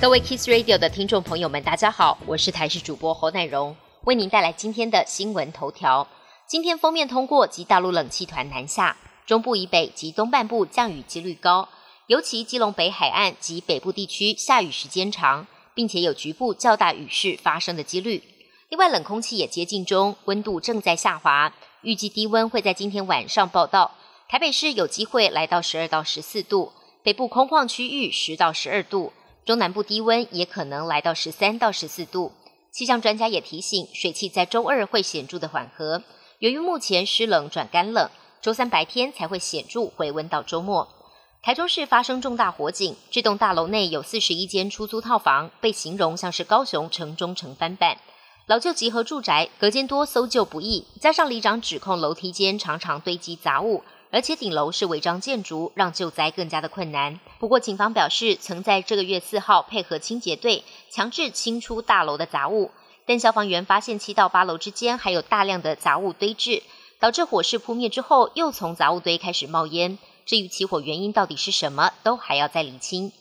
各位 Kiss Radio 的听众朋友们，大家好，我是台视主播侯乃荣，为您带来今天的新闻头条。今天封面通过及大陆冷气团南下，中部以北及东半部降雨几率高，尤其基隆北海岸及北部地区下雨时间长，并且有局部较大雨势发生的几率。另外，冷空气也接近中，温度正在下滑，预计低温会在今天晚上报道。台北市有机会来到十二到十四度，北部空旷区域十到十二度，中南部低温也可能来到十三到十四度。气象专家也提醒，水汽在周二会显著的缓和，由于目前湿冷转干冷，周三白天才会显著回温到周末。台中市发生重大火警，这栋大楼内有四十一间出租套房，被形容像是高雄城中城翻版。老旧集合住宅隔间多，搜救不易，加上里长指控楼梯间常常堆积杂物。而且顶楼是违章建筑，让救灾更加的困难。不过警方表示，曾在这个月四号配合清洁队强制清出大楼的杂物，但消防员发现七到八楼之间还有大量的杂物堆置，导致火势扑灭之后又从杂物堆开始冒烟。至于起火原因到底是什么，都还要再理清。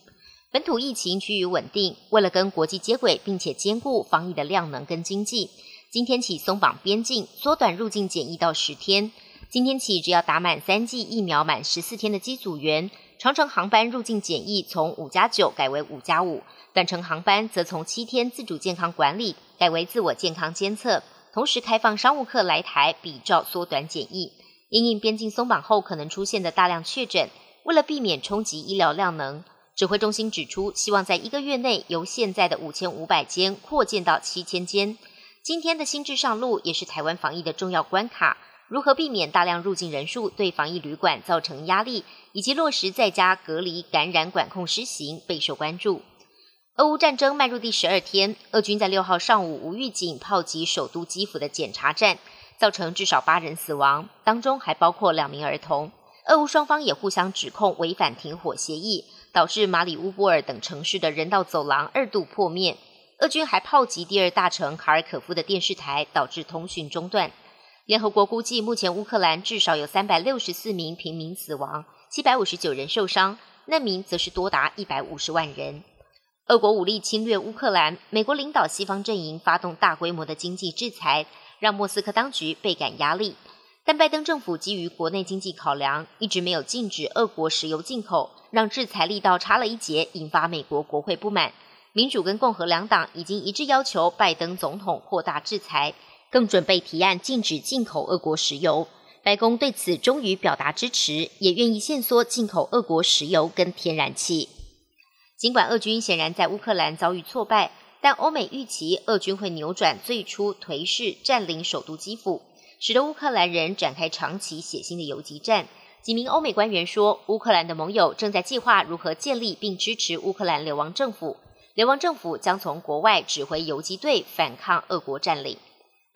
本土疫情趋于稳定，为了跟国际接轨，并且兼顾防疫的量能跟经济，今天起松绑边境，缩短入境检疫到十天。今天起，只要打满三剂疫苗满十四天的机组员，长程航班入境检疫从五加九改为五加五，短程航班则从七天自主健康管理改为自我健康监测。同时开放商务客来台，比照缩短检疫。因应边境松绑后可能出现的大量确诊，为了避免冲击医疗量能，指挥中心指出，希望在一个月内由现在的五千五百间扩建到七千间。今天的新制上路，也是台湾防疫的重要关卡。如何避免大量入境人数对防疫旅馆造成压力，以及落实在家隔离感染管控施行备受关注。俄乌战争迈入第十二天，俄军在六号上午无预警炮击首都基辅的检查站，造成至少八人死亡，当中还包括两名儿童。俄乌双方也互相指控违反停火协议，导致马里乌波尔等城市的人道走廊二度破灭。俄军还炮击第二大城卡尔可夫的电视台，导致通讯中断。联合国估计，目前乌克兰至少有三百六十四名平民死亡，七百五十九人受伤，难民则是多达一百五十万人。俄国武力侵略乌克兰，美国领导西方阵营发动大规模的经济制裁，让莫斯科当局倍感压力。但拜登政府基于国内经济考量，一直没有禁止俄国石油进口，让制裁力道差了一截，引发美国国会不满。民主跟共和两党已经一致要求拜登总统扩大制裁。更准备提案禁止进口俄国石油。白宫对此终于表达支持，也愿意限缩进口俄国石油跟天然气。尽管俄军显然在乌克兰遭遇挫败，但欧美预期俄军会扭转最初颓势，占领首都基辅，使得乌克兰人展开长期血腥的游击战。几名欧美官员说，乌克兰的盟友正在计划如何建立并支持乌克兰流亡政府，流亡政府将从国外指挥游击队反抗俄国占领。